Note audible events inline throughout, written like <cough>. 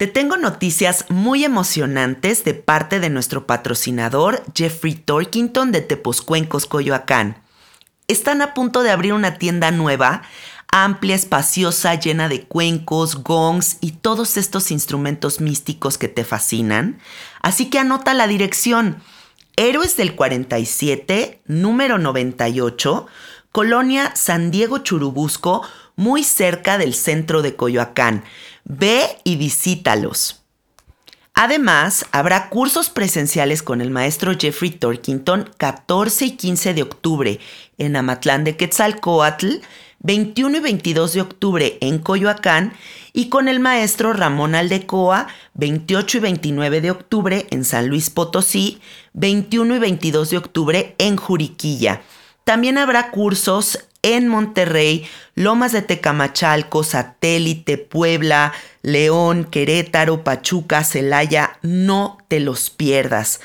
Te tengo noticias muy emocionantes de parte de nuestro patrocinador Jeffrey Torkington de Tepozcuencos, Coyoacán. Están a punto de abrir una tienda nueva, amplia, espaciosa, llena de cuencos, gongs y todos estos instrumentos místicos que te fascinan. Así que anota la dirección. Héroes del 47, número 98, Colonia San Diego Churubusco, muy cerca del centro de Coyoacán. Ve y visítalos. Además, habrá cursos presenciales con el maestro Jeffrey Torkington 14 y 15 de octubre en Amatlán de Quetzalcoatl, 21 y 22 de octubre en Coyoacán y con el maestro Ramón Aldecoa 28 y 29 de octubre en San Luis Potosí, 21 y 22 de octubre en Juriquilla. También habrá cursos en Monterrey, Lomas de Tecamachalco, Satélite, Puebla, León, Querétaro, Pachuca, Celaya, no te los pierdas.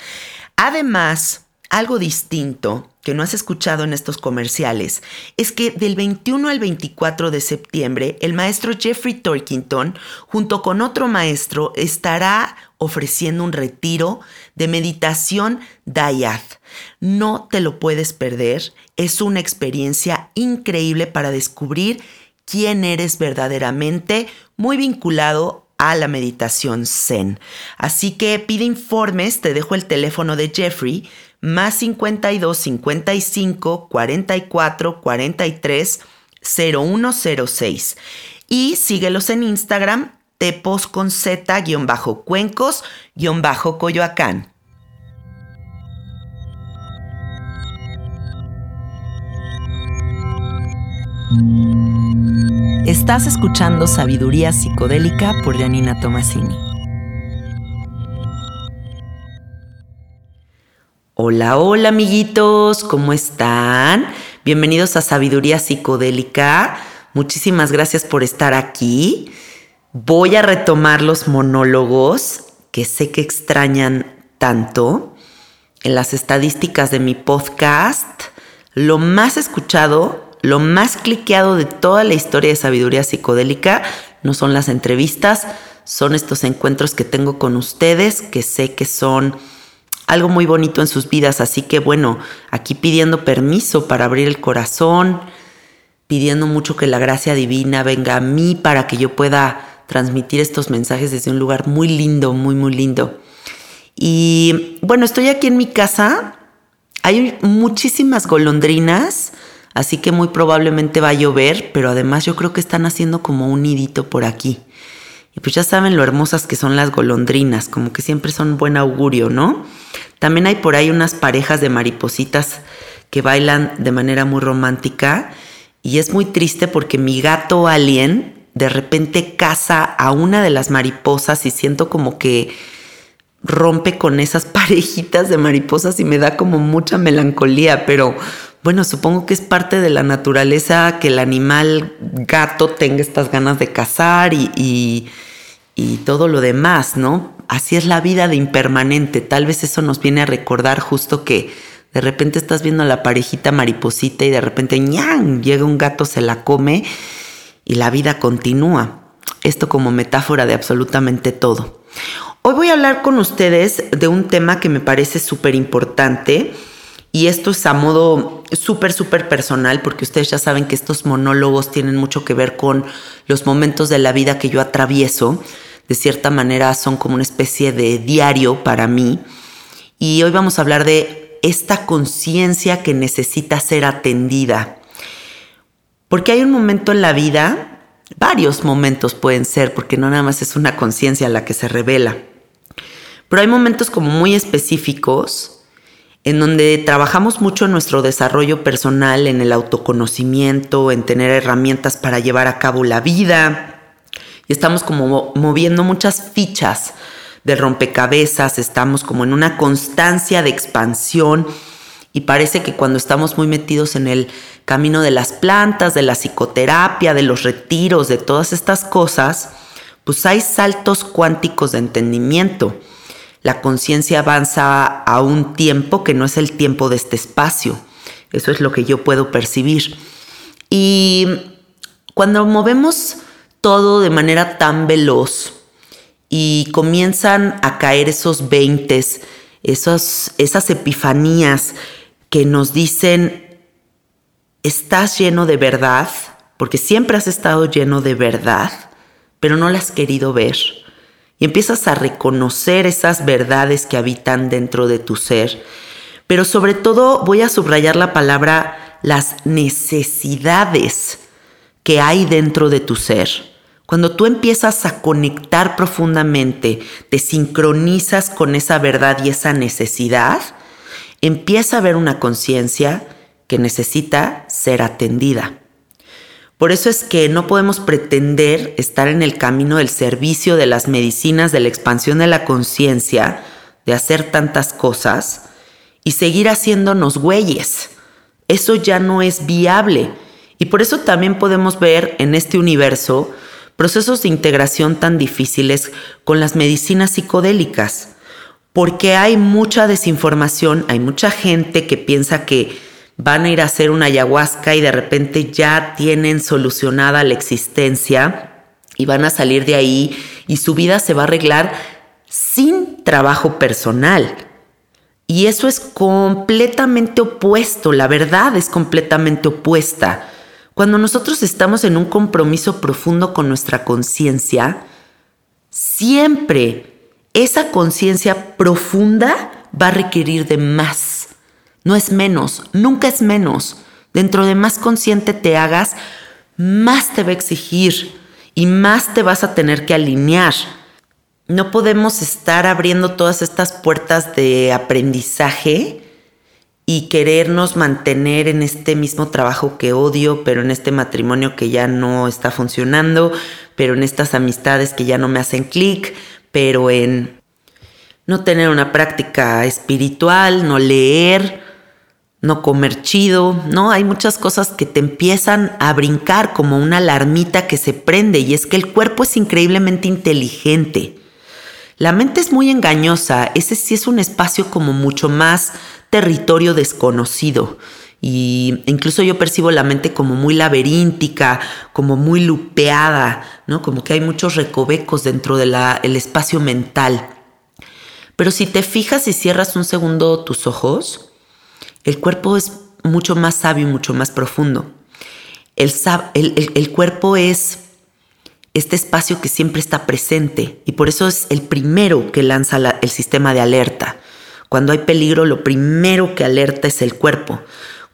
Además, algo distinto que no has escuchado en estos comerciales es que del 21 al 24 de septiembre el maestro Jeffrey Torkington junto con otro maestro estará ofreciendo un retiro de meditación Dayat. No te lo puedes perder, es una experiencia increíble para descubrir quién eres verdaderamente, muy vinculado a la meditación zen. Así que pide informes, te dejo el teléfono de Jeffrey, más 52 55 44 43 0106. Y síguelos en Instagram, tepos con z-cuencos-coyoacán. Estás escuchando Sabiduría Psicodélica por Janina Tomasini. Hola, hola amiguitos, ¿cómo están? Bienvenidos a Sabiduría Psicodélica. Muchísimas gracias por estar aquí. Voy a retomar los monólogos que sé que extrañan tanto. En las estadísticas de mi podcast, lo más escuchado lo más cliqueado de toda la historia de sabiduría psicodélica no son las entrevistas, son estos encuentros que tengo con ustedes, que sé que son algo muy bonito en sus vidas. Así que bueno, aquí pidiendo permiso para abrir el corazón, pidiendo mucho que la gracia divina venga a mí para que yo pueda transmitir estos mensajes desde un lugar muy lindo, muy, muy lindo. Y bueno, estoy aquí en mi casa. Hay muchísimas golondrinas así que muy probablemente va a llover, pero además yo creo que están haciendo como un nidito por aquí. Y pues ya saben lo hermosas que son las golondrinas, como que siempre son buen augurio, ¿no? También hay por ahí unas parejas de maripositas que bailan de manera muy romántica y es muy triste porque mi gato alien de repente caza a una de las mariposas y siento como que rompe con esas <laughs> parejitas de mariposas y me da como mucha melancolía, pero bueno, supongo que es parte de la naturaleza que el animal gato tenga estas ganas de cazar y, y, todo lo demás, ¿no? Así es la vida de impermanente. Tal vez eso nos viene a recordar justo que de repente estás viendo a la parejita mariposita y de repente ¡ñan! llega un gato, se la come y la vida continúa. Esto como metáfora de absolutamente todo. Hoy voy a hablar con ustedes de un tema que me parece súper importante y esto es a modo súper, súper personal, porque ustedes ya saben que estos monólogos tienen mucho que ver con los momentos de la vida que yo atravieso. De cierta manera son como una especie de diario para mí. Y hoy vamos a hablar de esta conciencia que necesita ser atendida. Porque hay un momento en la vida, varios momentos pueden ser, porque no nada más es una conciencia la que se revela. Pero hay momentos como muy específicos en donde trabajamos mucho en nuestro desarrollo personal, en el autoconocimiento, en tener herramientas para llevar a cabo la vida. Y estamos como moviendo muchas fichas de rompecabezas, estamos como en una constancia de expansión y parece que cuando estamos muy metidos en el camino de las plantas, de la psicoterapia, de los retiros, de todas estas cosas, pues hay saltos cuánticos de entendimiento. La conciencia avanza a un tiempo que no es el tiempo de este espacio. Eso es lo que yo puedo percibir. Y cuando movemos todo de manera tan veloz, y comienzan a caer esos veintes, esas epifanías que nos dicen, estás lleno de verdad, porque siempre has estado lleno de verdad, pero no la has querido ver. Empiezas a reconocer esas verdades que habitan dentro de tu ser. Pero sobre todo voy a subrayar la palabra las necesidades que hay dentro de tu ser cuando tú empiezas a conectar profundamente, te sincronizas con esa verdad y esa necesidad, empieza a haber una conciencia que necesita ser atendida. Por eso es que no podemos pretender estar en el camino del servicio de las medicinas, de la expansión de la conciencia, de hacer tantas cosas y seguir haciéndonos güeyes. Eso ya no es viable. Y por eso también podemos ver en este universo procesos de integración tan difíciles con las medicinas psicodélicas, porque hay mucha desinformación, hay mucha gente que piensa que van a ir a hacer una ayahuasca y de repente ya tienen solucionada la existencia y van a salir de ahí y su vida se va a arreglar sin trabajo personal. Y eso es completamente opuesto, la verdad es completamente opuesta. Cuando nosotros estamos en un compromiso profundo con nuestra conciencia, siempre esa conciencia profunda va a requerir de más. No es menos, nunca es menos. Dentro de más consciente te hagas, más te va a exigir y más te vas a tener que alinear. No podemos estar abriendo todas estas puertas de aprendizaje y querernos mantener en este mismo trabajo que odio, pero en este matrimonio que ya no está funcionando, pero en estas amistades que ya no me hacen clic, pero en no tener una práctica espiritual, no leer, no comer chido, ¿no? Hay muchas cosas que te empiezan a brincar como una alarmita que se prende y es que el cuerpo es increíblemente inteligente. La mente es muy engañosa, ese sí es un espacio como mucho más territorio desconocido. Y incluso yo percibo la mente como muy laberíntica, como muy lupeada, ¿no? Como que hay muchos recovecos dentro del espacio mental. Pero si te fijas y cierras un segundo tus ojos, el cuerpo es mucho más sabio y mucho más profundo. El, el cuerpo es este espacio que siempre está presente y por eso es el primero que lanza el sistema de alerta. Cuando hay peligro, lo primero que alerta es el cuerpo.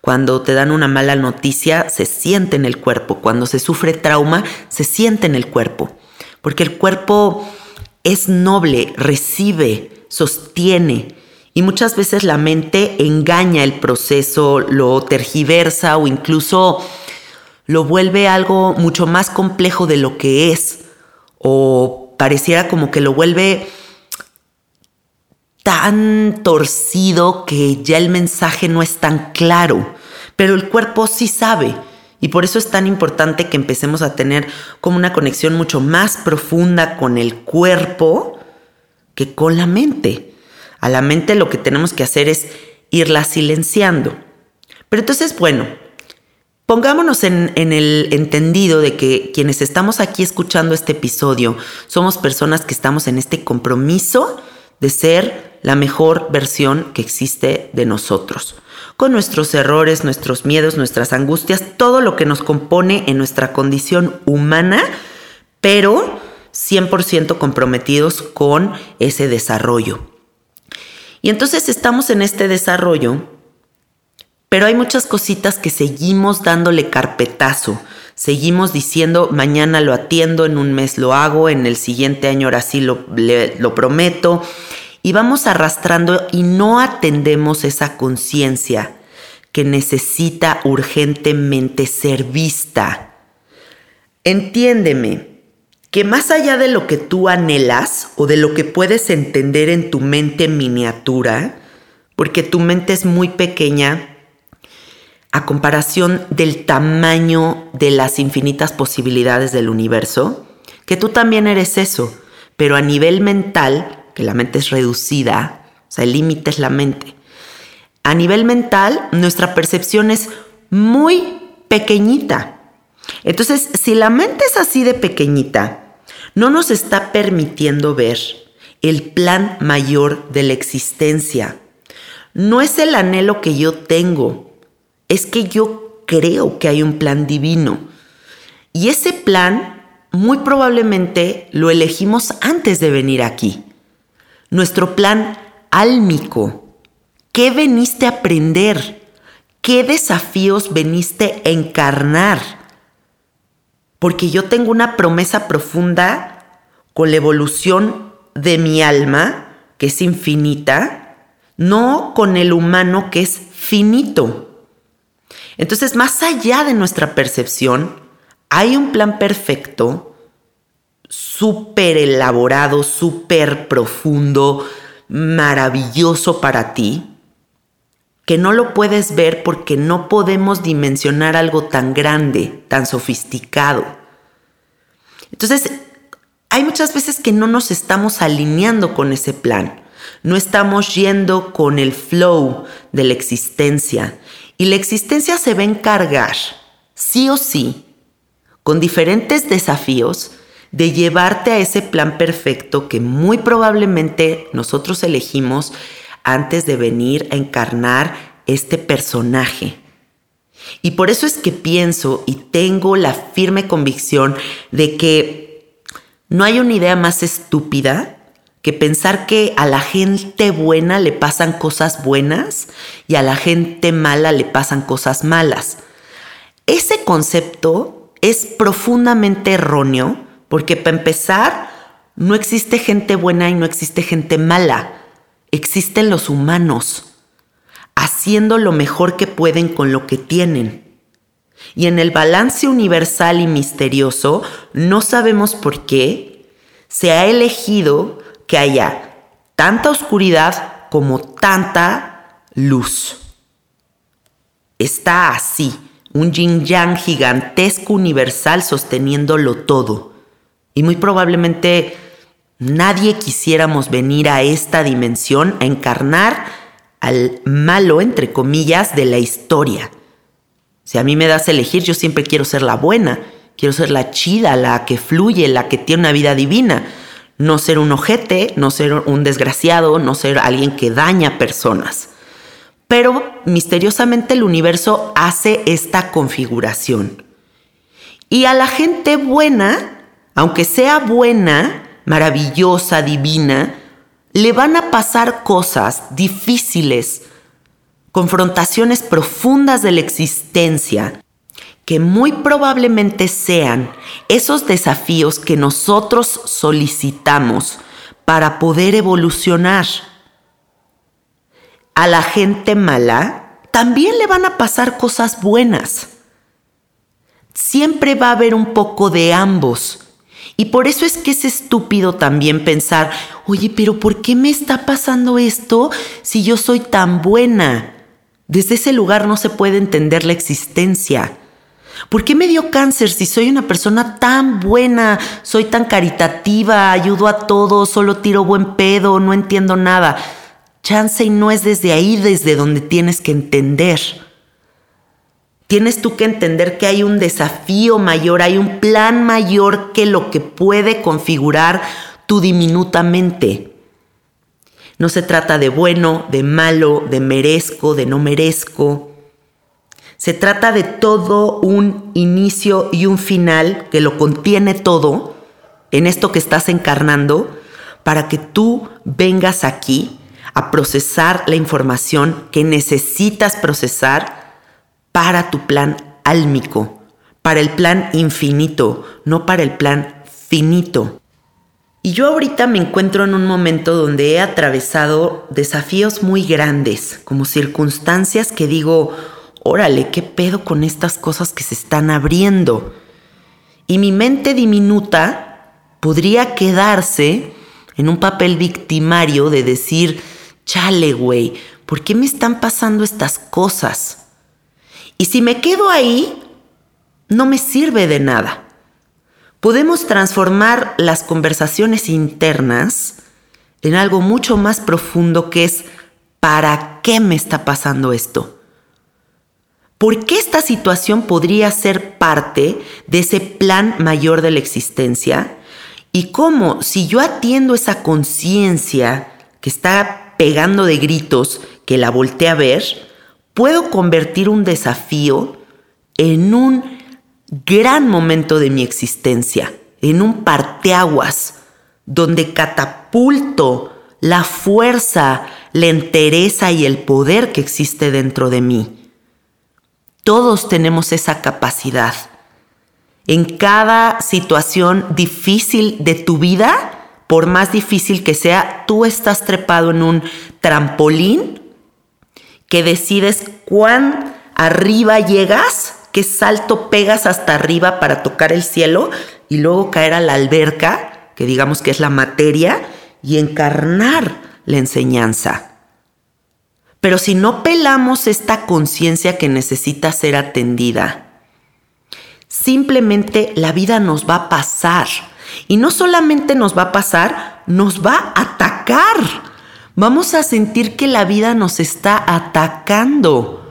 Cuando te dan una mala noticia, se siente en el cuerpo. Cuando se sufre trauma, se siente en el cuerpo. Porque el cuerpo es noble, recibe, sostiene. Y muchas veces la mente engaña el proceso, lo tergiversa o incluso lo vuelve algo mucho más complejo de lo que es, o pareciera como que lo vuelve tan torcido que ya el mensaje no es tan claro, pero el cuerpo sí sabe. Y por eso es tan importante que empecemos a tener como una conexión mucho más profunda con el cuerpo que con la mente. A la mente lo que tenemos que hacer es irla silenciando. Pero entonces, bueno, Pongámonos en, el entendido de que quienes estamos aquí escuchando este episodio somos personas que estamos en este compromiso de ser la mejor versión que existe de nosotros, con nuestros errores, nuestros miedos, nuestras angustias, todo lo que nos compone en nuestra condición humana, pero 100% comprometidos con ese desarrollo. Y entonces estamos en este desarrollo pero hay muchas cositas que seguimos dándole carpetazo. Seguimos diciendo, mañana lo atiendo, en un mes lo hago, en el siguiente año ahora sí lo, lo prometo. y vamos arrastrando y no atendemos esa conciencia que necesita urgentemente ser vista. Entiéndeme que más allá de lo que tú anhelas o de lo que puedes entender en tu mente miniatura, porque tu mente es muy pequeña a comparación del tamaño de las infinitas posibilidades del universo, que tú también eres eso, pero a nivel mental, que la mente es reducida, o sea, el límite es la mente. A nivel mental, nuestra percepción es muy pequeñita. Entonces, si la mente es así de pequeñita, no nos está permitiendo ver el plan mayor de la existencia. No es el anhelo que yo tengo, es que yo creo que hay un plan divino. Y ese plan muy probablemente lo elegimos antes de venir aquí. Nuestro plan álmico. ¿Qué veniste a aprender? ¿Qué desafíos veniste a encarnar? Porque yo tengo una promesa profunda con la evolución de mi alma, que es infinita, no con el humano que es finito. Entonces, más allá de nuestra percepción, hay un plan perfecto, súper elaborado, súper profundo, maravilloso para ti, que no lo puedes ver porque no podemos dimensionar algo tan grande, tan sofisticado. Entonces, hay muchas veces que no nos estamos alineando con ese plan, no estamos yendo con el flow de la existencia y la existencia se va a encargar, sí o sí, con diferentes desafíos, de llevarte a ese plan perfecto que muy probablemente nosotros elegimos antes de venir a encarnar este personaje. Y por eso es que pienso y tengo la firme convicción de que no hay una idea más estúpida que pensar que a la gente buena le pasan cosas buenas y a la gente mala le pasan cosas malas. Ese concepto es profundamente erróneo porque para empezar, no existe gente buena y no existe gente mala existen los humanos haciendo lo mejor que pueden con lo que tienen. Y en el balance universal y misterioso, no sabemos por qué, se ha elegido que haya tanta oscuridad como tanta luz. Está así, un yin yang gigantesco universal sosteniéndolo todo. Y muy probablemente Nadie quisiéramos venir a esta dimensión a encarnar al malo, entre comillas, de la historia. Si a mí me das a elegir, yo siempre quiero ser la buena, quiero ser la chida, la que fluye, la que tiene una vida divina. No ser un ojete, no ser un desgraciado, no ser alguien que daña personas. Pero misteriosamente el universo hace esta configuración. Y a la gente buena, aunque sea buena, maravillosa, divina, le van a pasar cosas difíciles, confrontaciones profundas de la existencia, que muy probablemente sean esos desafíos que nosotros solicitamos para poder evolucionar. A la gente mala también le van a pasar cosas buenas. Siempre va a haber un poco de ambos y por eso es que es estúpido también pensar, oye, pero ¿por qué me está pasando esto si yo soy tan buena? Desde ese lugar no se puede entender la existencia. ¿Por qué me dio cáncer si soy una persona tan buena, soy tan caritativa, ayudo a todos, solo tiro buen pedo, no entiendo nada? Chance y no es desde ahí desde donde tienes que entender. Tienes tú que entender que hay un desafío mayor, hay un plan mayor que lo que puede configurar tu diminuta mente. No se trata de bueno, de malo, de merezco, de no merezco. Se trata de todo un inicio y un final que lo contiene todo en esto que estás encarnando para que tú vengas aquí a procesar la información que necesitas procesar para tu plan álmico, para el plan infinito, no para el plan finito. Y yo ahorita me encuentro en un momento donde he atravesado desafíos muy grandes, como circunstancias que digo, órale, ¿qué pedo con estas cosas que se están abriendo? Y mi mente diminuta podría quedarse en un papel victimario de decir, chale, güey, ¿por qué me están pasando estas cosas? Y si me quedo ahí, no me sirve de nada. Podemos transformar las conversaciones internas en algo mucho más profundo que es ¿para qué me está pasando esto? ¿Por qué esta situación podría ser parte de ese plan mayor de la existencia? Y cómo, si yo atiendo esa conciencia que está pegando de gritos, que la volteé a ver, puedo convertir un desafío en un gran momento de mi existencia, en un parteaguas, donde catapulto la fuerza, la entereza y el poder que existe dentro de mí. Todos tenemos esa capacidad. En cada situación difícil de tu vida, por más difícil que sea, tú estás trepado en un trampolín que decides cuán arriba llegas qué salto pegas hasta arriba para tocar el cielo y luego caer a la alberca, que digamos que es la materia, y encarnar la enseñanza. Pero si no pelamos esta conciencia que necesita ser atendida, simplemente la vida nos va a pasar. Y no solamente nos va a pasar, nos va a atacar. Vamos a sentir que la vida nos está atacando.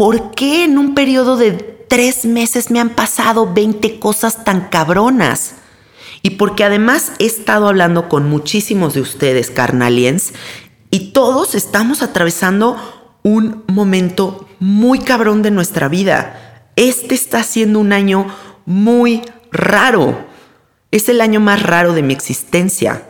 ¿por qué en un periodo de tres meses me han pasado 20 cosas tan cabronas? Y porque además he estado hablando con muchísimos de ustedes, carnaliens, y todos estamos atravesando un momento muy cabrón de nuestra vida. Este está siendo un año muy raro. Es el año más raro de mi existencia.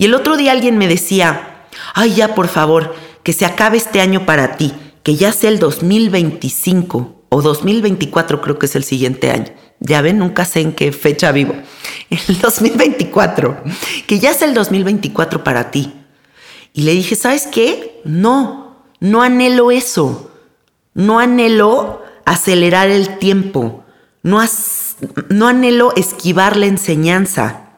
Y el otro día alguien me decía, ay ya por favor, que se acabe este año para ti que ya sea el 2025 o 2024 creo que es el siguiente año. Ya ven, nunca sé en qué fecha vivo. <laughs> El 2024, que ya sea el 2024 para ti. Y le dije, ¿sabes qué? No, no anhelo eso. No anhelo acelerar el tiempo. No, no anhelo esquivar la enseñanza.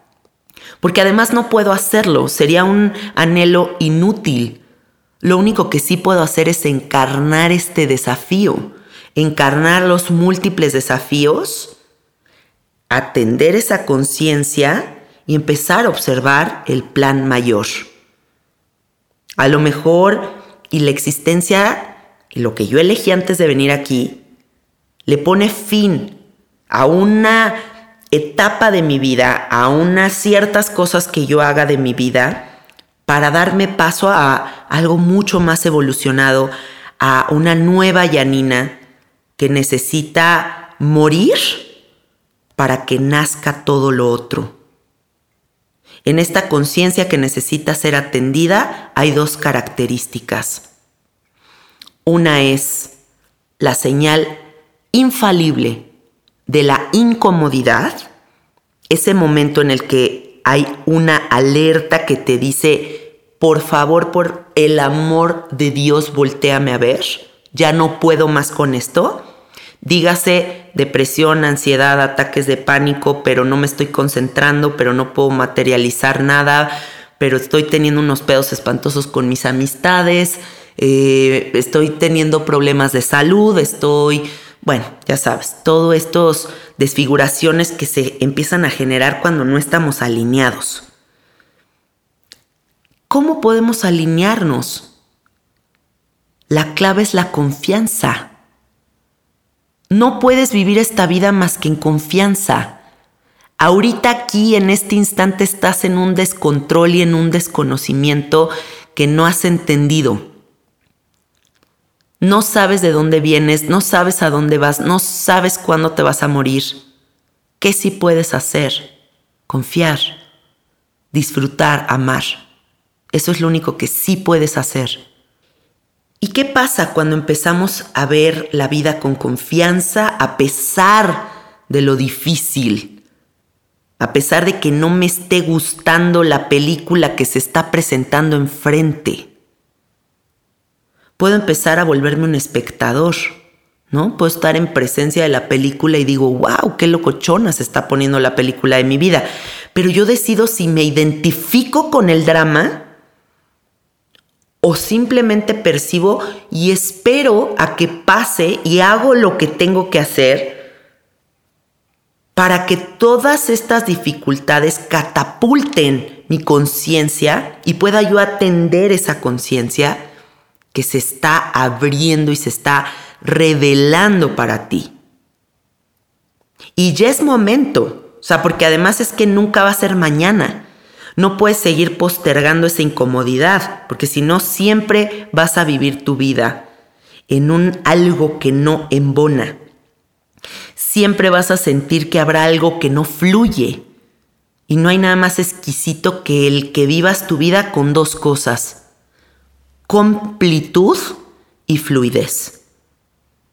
Porque además no puedo hacerlo. Sería un anhelo inútil. Lo único que sí puedo hacer es encarnar este desafío, encarnar los múltiples desafíos, atender esa conciencia y empezar a observar el plan mayor. A lo mejor, y la existencia, lo que yo elegí antes de venir aquí, le pone fin a una etapa de mi vida, a unas ciertas cosas que yo haga de mi vida, para darme paso a algo mucho más evolucionado, a una nueva Yanina que necesita morir para que nazca todo lo otro. En esta conciencia que necesita ser atendida hay dos características. Una es la señal infalible de la incomodidad, ese momento en el que hay una alerta que te dice, por favor, por el amor de Dios, volteame a ver, ya no puedo más con esto. Dígase depresión, ansiedad, ataques de pánico, pero no me estoy concentrando, pero no puedo materializar nada, pero estoy teniendo unos pedos espantosos con mis amistades, eh, estoy teniendo problemas de salud, estoy bueno, ya sabes, todas estas desfiguraciones que se empiezan a generar cuando no estamos alineados. ¿Cómo podemos alinearnos? La clave es la confianza. No puedes vivir esta vida más que en confianza. Ahorita aquí, en este instante, estás en un descontrol y en un desconocimiento que no has entendido no sabes de dónde vienes, no sabes a dónde vas, no sabes cuándo te vas a morir. ¿Qué sí puedes hacer? Confiar, disfrutar, amar. Eso es lo único que sí puedes hacer. ¿Y qué pasa cuando empezamos a ver la vida con confianza a pesar de lo difícil? a pesar de que no me esté gustando la película que se está presentando enfrente. Puedo empezar a volverme un espectador, ¿no? Puedo estar en presencia de la película y digo, wow, qué locochona se está poniendo la película de mi vida. Pero yo decido si me identifico con el drama o simplemente percibo y espero a que pase y hago lo que tengo que hacer para que todas estas dificultades catapulten mi conciencia y pueda yo atender esa conciencia que se está abriendo y se está revelando para ti. Y ya es momento, o sea, porque además es que nunca va a ser mañana. No puedes seguir postergando esa incomodidad, porque si no, siempre vas a vivir tu vida en un algo que no embona. Siempre vas a sentir que habrá algo que no fluye. Y no hay nada más exquisito que el que vivas tu vida con dos cosas, completud y fluidez.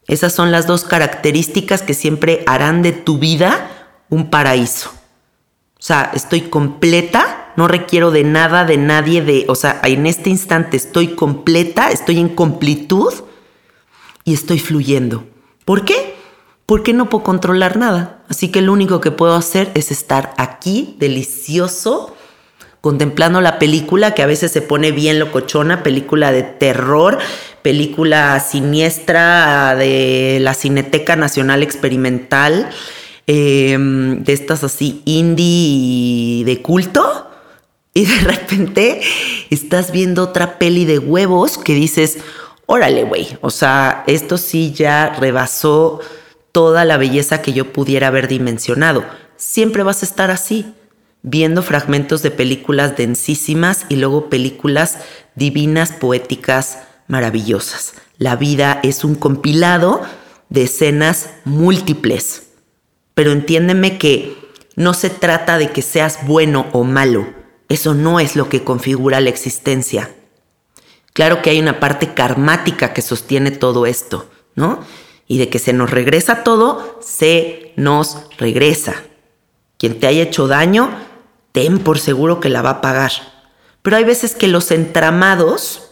Esas son las dos características que siempre harán de tu vida un paraíso. O sea, estoy completa, no requiero de nada, de nadie, de, o sea, en este instante estoy completa, estoy en completud y estoy fluyendo. ¿Por qué? Porque no puedo controlar nada. Así que lo único que puedo hacer es estar aquí, delicioso, contemplando la película que a veces se pone bien locochona, película de terror, película siniestra de la Cineteca Nacional Experimental Em, de estas así indie de culto y de <laughs> repente estás viendo otra peli de huevos que dices, órale, güey, o sea, esto sí ya rebasó toda la belleza que yo pudiera haber dimensionado. Siempre vas a estar así, viendo fragmentos de películas densísimas y luego películas divinas, poéticas, maravillosas. La vida es un compilado de escenas múltiples pero entiéndeme que no se trata de que seas bueno o malo. Eso no es lo que configura la existencia. Claro que hay una parte karmática que sostiene todo esto, ¿no? Y de que se nos regresa todo, se nos regresa. Quien te haya hecho daño, ten por seguro que la va a pagar. Pero hay veces que los entramados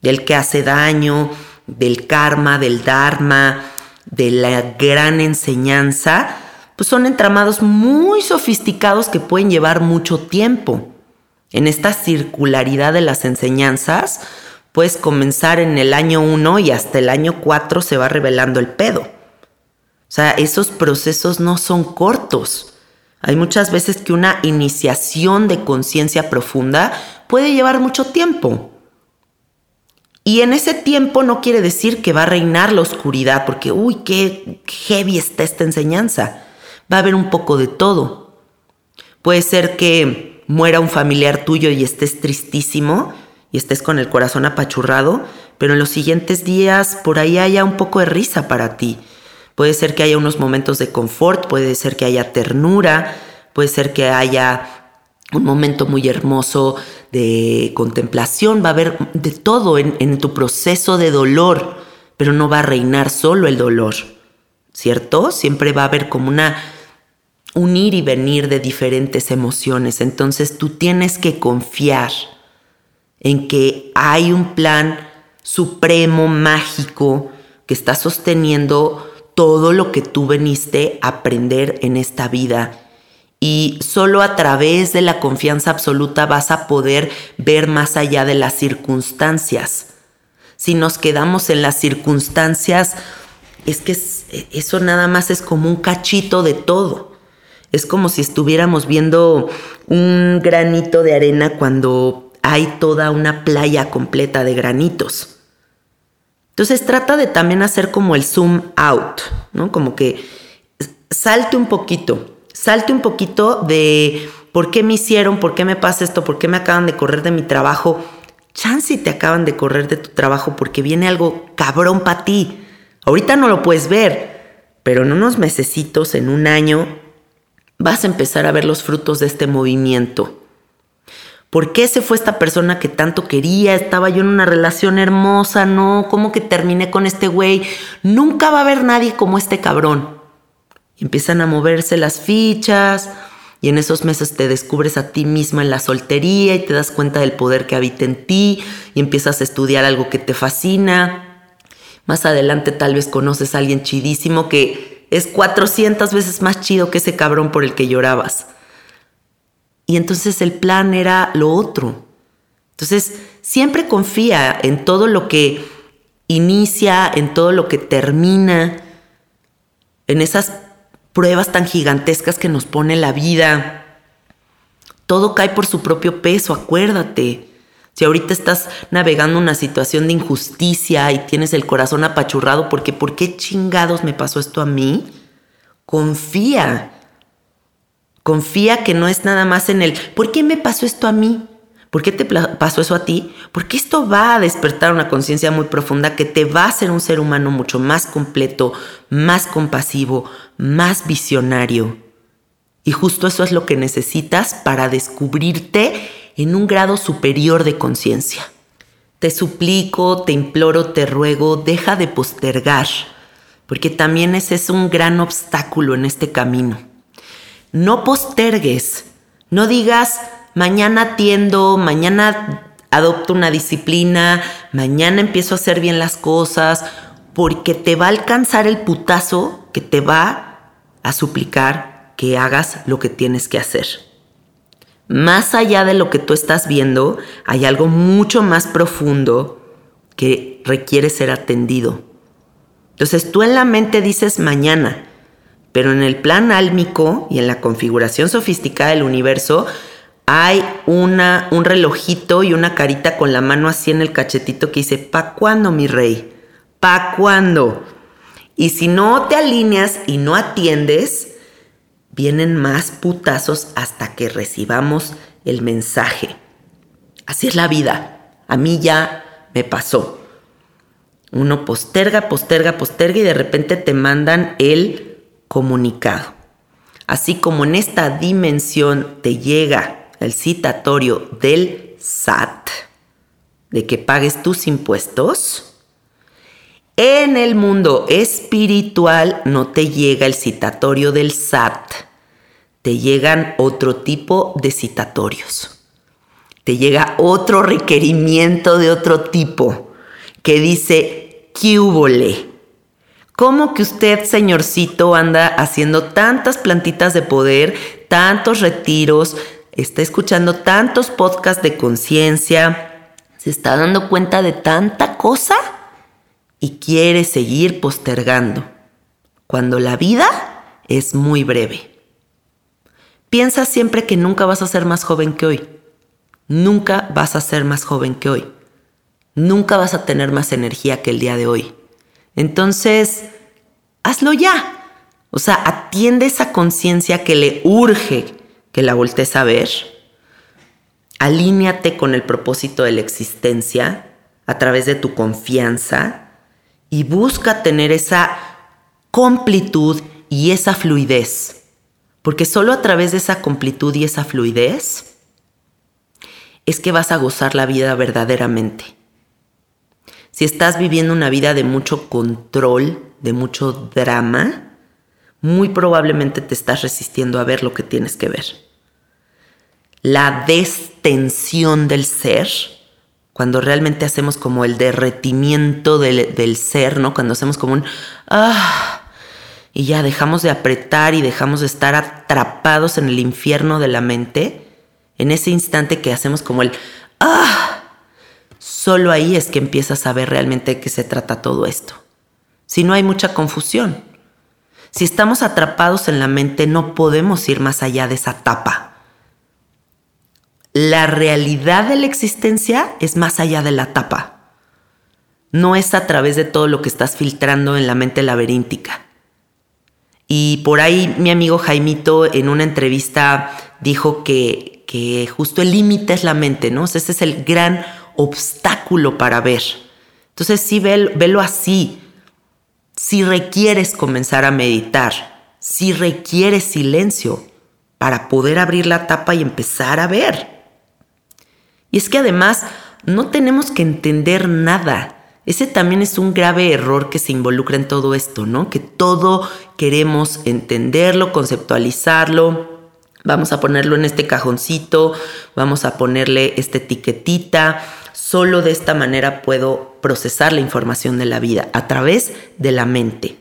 del que hace daño, del karma, del dharma, de la gran enseñanza, pues son entramados muy sofisticados que pueden llevar mucho tiempo. En esta circularidad de las enseñanzas, puedes comenzar en el año 1 y hasta el año 4 se va revelando el pedo. O sea, esos procesos no son cortos. Hay muchas veces que una iniciación de conciencia profunda puede llevar mucho tiempo. Y en ese tiempo no quiere decir que va a reinar la oscuridad, porque, uy, qué heavy está esta enseñanza va a haber un poco de todo. Puede ser que muera un familiar tuyo y estés tristísimo y estés con el corazón apachurrado, pero en los siguientes días por ahí haya un poco de risa para ti. Puede ser que haya unos momentos de confort, puede ser que haya ternura, puede ser que haya un momento muy hermoso de contemplación, va a haber de todo en, tu proceso de dolor, pero no va a reinar solo el dolor, ¿cierto? Siempre va a haber como una un ir y venir de diferentes emociones. Entonces tú tienes que confiar en que hay un plan supremo, mágico, que está sosteniendo todo lo que tú veniste a aprender en esta vida. Y solo a través de la confianza absoluta vas a poder ver más allá de las circunstancias. Si nos quedamos en las circunstancias, es que eso nada más es como un cachito de todo. Es como si estuviéramos viendo un granito de arena cuando hay toda una playa completa de granitos. Entonces trata de también hacer como el zoom out, ¿no? Como que salte un poquito, salte un poquito de por qué me hicieron, por qué me pasa esto, por qué me acaban de correr de mi trabajo. Chance te acaban de correr de tu trabajo porque viene algo cabrón para ti. Ahorita no lo puedes ver, pero en unos mesecitos, en un año, vas a empezar a ver los frutos de este movimiento. ¿Por qué se fue esta persona que tanto quería? Estaba yo en una relación hermosa, no, ¿cómo que terminé con este güey? Nunca va a haber nadie como este cabrón. empiezan a moverse las fichas Y en esos meses te descubres a ti misma en la soltería y te das cuenta del poder que habita en ti y empiezas a estudiar algo que te fascina. Más adelante tal vez conoces a alguien chidísimo que es 400 veces más chido que ese cabrón por el que llorabas. Y entonces el plan era lo otro. Entonces, siempre confía en todo lo que inicia, en todo lo que termina, en esas pruebas tan gigantescas que nos pone la vida. Todo cae por su propio peso, acuérdate. Si ahorita estás navegando una situación de injusticia y tienes el corazón apachurrado porque ¿por qué chingados me pasó esto a mí? Confía. Confía que no es nada más en el ¿por qué me pasó esto a mí? ¿Por qué te pasó eso a ti? Porque esto va a despertar una conciencia muy profunda que te va a hacer un ser humano mucho más completo, más compasivo, más visionario. Y justo eso es lo que necesitas para descubrirte en un grado superior de conciencia. Te suplico, te imploro, te ruego, deja de postergar, porque también ese es un gran obstáculo en este camino. No postergues, no digas, mañana atiendo, mañana adopto una disciplina, mañana empiezo a hacer bien las cosas, porque te va a alcanzar el putazo que te va a suplicar que hagas lo que tienes que hacer. Más allá de lo que tú estás viendo, hay algo mucho más profundo que requiere ser atendido. Entonces tú en la mente dices mañana, pero en el plan álmico y en la configuración sofisticada del universo, hay una, un relojito y una carita con la mano así en el cachetito que dice, ¿pa' cuándo, mi rey? ¿Pa' cuándo? Y si no te alineas y no atiendes, vienen más putazos hasta que recibamos el mensaje. Así es la vida. A mí ya me pasó. Uno posterga, posterga, posterga y de repente te mandan el comunicado. Así como en esta dimensión te llega el citatorio del SAT de que pagues tus impuestos, en el mundo espiritual no te llega el citatorio del SAT, te llegan otro tipo de citatorios. Te llega otro requerimiento de otro tipo que dice, ¿qué ¿Cómo que usted, señorcito, anda haciendo tantas plantitas de poder, tantos retiros, está escuchando tantos podcasts de conciencia, se está dando cuenta de tanta cosa y quiere seguir postergando, cuando la vida es muy breve. Piensa siempre que nunca vas a ser más joven que hoy. Nunca vas a ser más joven que hoy. Nunca vas a tener más energía que el día de hoy. Entonces, hazlo ya. O sea, atiende esa conciencia que le urge que la voltees a ver. Alíñate con el propósito de la existencia a través de tu confianza y busca tener esa completud y esa fluidez. Porque solo a través de esa completud y esa fluidez es que vas a gozar la vida verdaderamente. Si estás viviendo una vida de mucho control, de mucho drama, muy probablemente te estás resistiendo a ver lo que tienes que ver. La destensión del ser, cuando realmente hacemos como el derretimiento del, ser, ¿no? Cuando hacemos como un ah, y ya dejamos de apretar y dejamos de estar atrapados en el infierno de la mente, en ese instante que hacemos como el ah, solo ahí es que empiezas a ver realmente de qué se trata todo esto. Si no hay mucha confusión. Si estamos atrapados en la mente, no podemos ir más allá de esa tapa. La realidad de la existencia es más allá de la tapa. No es a través de todo lo que estás filtrando en la mente laberíntica. Y por ahí mi amigo Jaimito en una entrevista dijo que, que justo el límite es la mente, ¿no? ese es el gran obstáculo para ver. Entonces sí, velo así si requieres comenzar a meditar, si requieres silencio para poder abrir la tapa y empezar a ver. Y es que además no tenemos que entender nada. Ese también es un grave error que se involucra en todo esto, ¿no? Que todo queremos entenderlo, conceptualizarlo, Vamos a ponerlo en este cajoncito, vamos a ponerle esta etiquetita. Solo de esta manera puedo procesar la información de la vida, a través de la mente.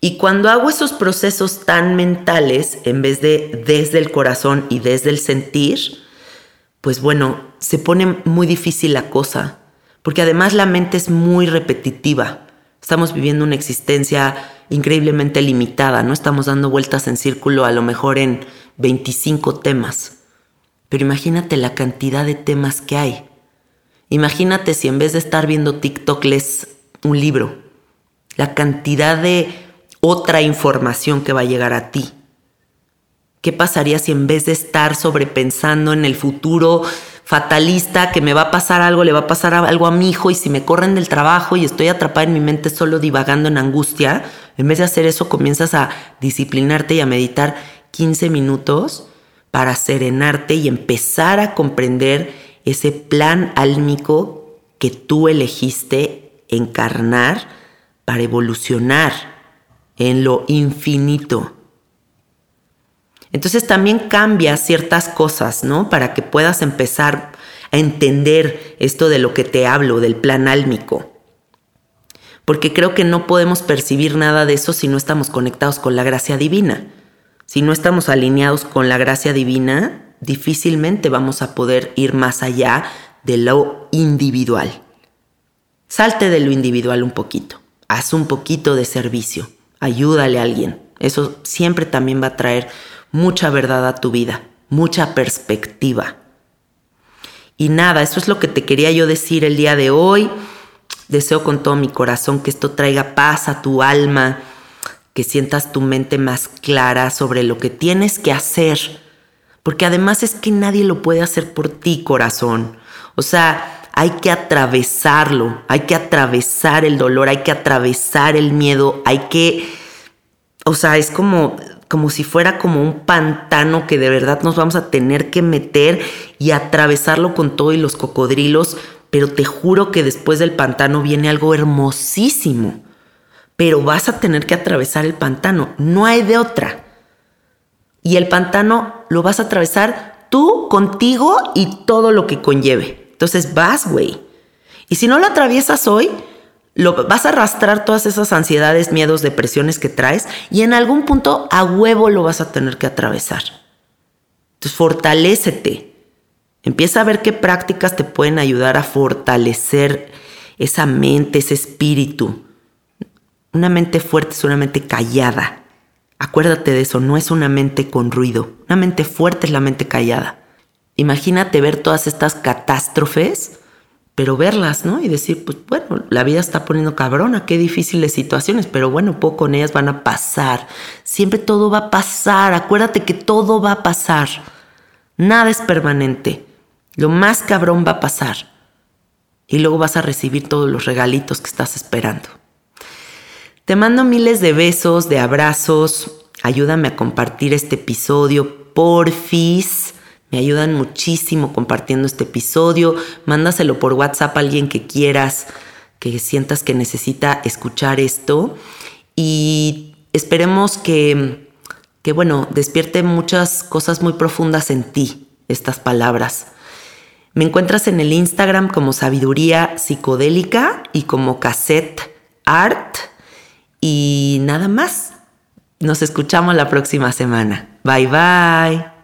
Y cuando hago esos procesos tan mentales, en vez de desde el corazón y desde el sentir, pues bueno, se pone muy difícil la cosa, porque además la mente es muy repetitiva. Estamos viviendo una existencia increíblemente limitada, no estamos dando vueltas en círculo a lo mejor en 25 temas. Pero imagínate la cantidad de temas que hay. Imagínate si en vez de estar viendo TikTok lees un libro, la cantidad de otra información que va a llegar a ti. ¿Qué pasaría si en vez de estar sobrepensando en el futuro fatalista, que me va a pasar algo, le va a pasar algo a mi hijo y si me corren del trabajo y estoy atrapada en mi mente solo divagando en angustia, en vez de hacer eso comienzas a disciplinarte y a meditar 15 minutos para serenarte y empezar a comprender ese plan álmico que tú elegiste encarnar para evolucionar en lo infinito. Entonces también cambia ciertas cosas, ¿no? Para que puedas empezar a entender esto de lo que te hablo, del plan álmico. Porque creo que no podemos percibir nada de eso si no estamos conectados con la gracia divina. Si no estamos alineados con la gracia divina, difícilmente vamos a poder ir más allá de lo individual. Salte de lo individual un poquito. Haz un poquito de servicio. Ayúdale a alguien. Eso siempre también va a traer mucha verdad a tu vida, mucha perspectiva. Y nada, eso es lo que te quería yo decir el día de hoy. Deseo con todo mi corazón que esto traiga paz a tu alma, que sientas tu mente más clara sobre lo que tienes que hacer. Porque además es que nadie lo puede hacer por ti, corazón. O sea, hay que atravesarlo, hay que atravesar el dolor, hay que atravesar el miedo, hay que, o sea, es como como si fuera como un pantano que de verdad nos vamos a tener que meter y atravesarlo con todo y los cocodrilos, pero te juro que después del pantano viene algo hermosísimo. Pero vas a tener que atravesar el pantano, no hay de otra. Y el pantano lo vas a atravesar tú, contigo y todo lo que conlleve. Entonces vas, güey. Y si no lo atraviesas hoy, lo, vas a arrastrar todas esas ansiedades, miedos, depresiones que traes y en algún punto a huevo lo vas a tener que atravesar. Entonces, fortalécete. Empieza a ver qué prácticas te pueden ayudar a fortalecer esa mente, ese espíritu. Una mente fuerte es una mente callada. Acuérdate de eso, no es una mente con ruido. Una mente fuerte es la mente callada. Imagínate ver todas estas catástrofes pero verlas, ¿no? Y decir, pues bueno, la vida está poniendo cabrona, qué difíciles situaciones, pero bueno, poco con ellas van a pasar. Siempre todo va a pasar, acuérdate que todo va a pasar. Nada es permanente. Lo más cabrón va a pasar. Y luego vas a recibir todos los regalitos que estás esperando. Te mando miles de besos, de abrazos. Ayúdame a compartir este episodio, porfis. Me ayudan muchísimo compartiendo este episodio. Mándaselo por WhatsApp a alguien que quieras, que sientas que necesita escuchar esto. Y esperemos que, que bueno, despierte muchas cosas muy profundas en ti, estas palabras. Me encuentras en el Instagram como Sabiduría Psicodélica y como Cassette Art. Y nada más. Nos escuchamos la próxima semana. Bye bye.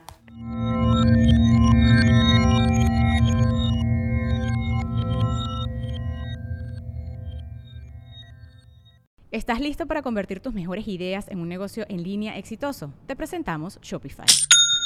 ¿Estás listo para convertir tus mejores ideas en un negocio en línea exitoso? Te presentamos Shopify.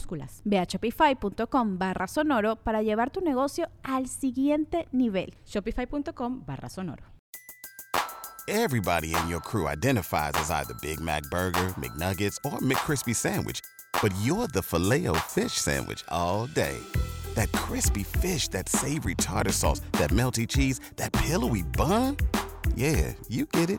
minúsculas. Ve a shopify.com barra sonoro para llevar tu negocio al siguiente nivel. Shopify.com barra sonoro. Everybody in your crew identifies as either Big Mac Burger, McNuggets, or McCrispy Sandwich. But you're the filet fish Sandwich all day. That crispy fish, that savory tartar sauce, that melty cheese, that pillowy bun. Yeah, you get it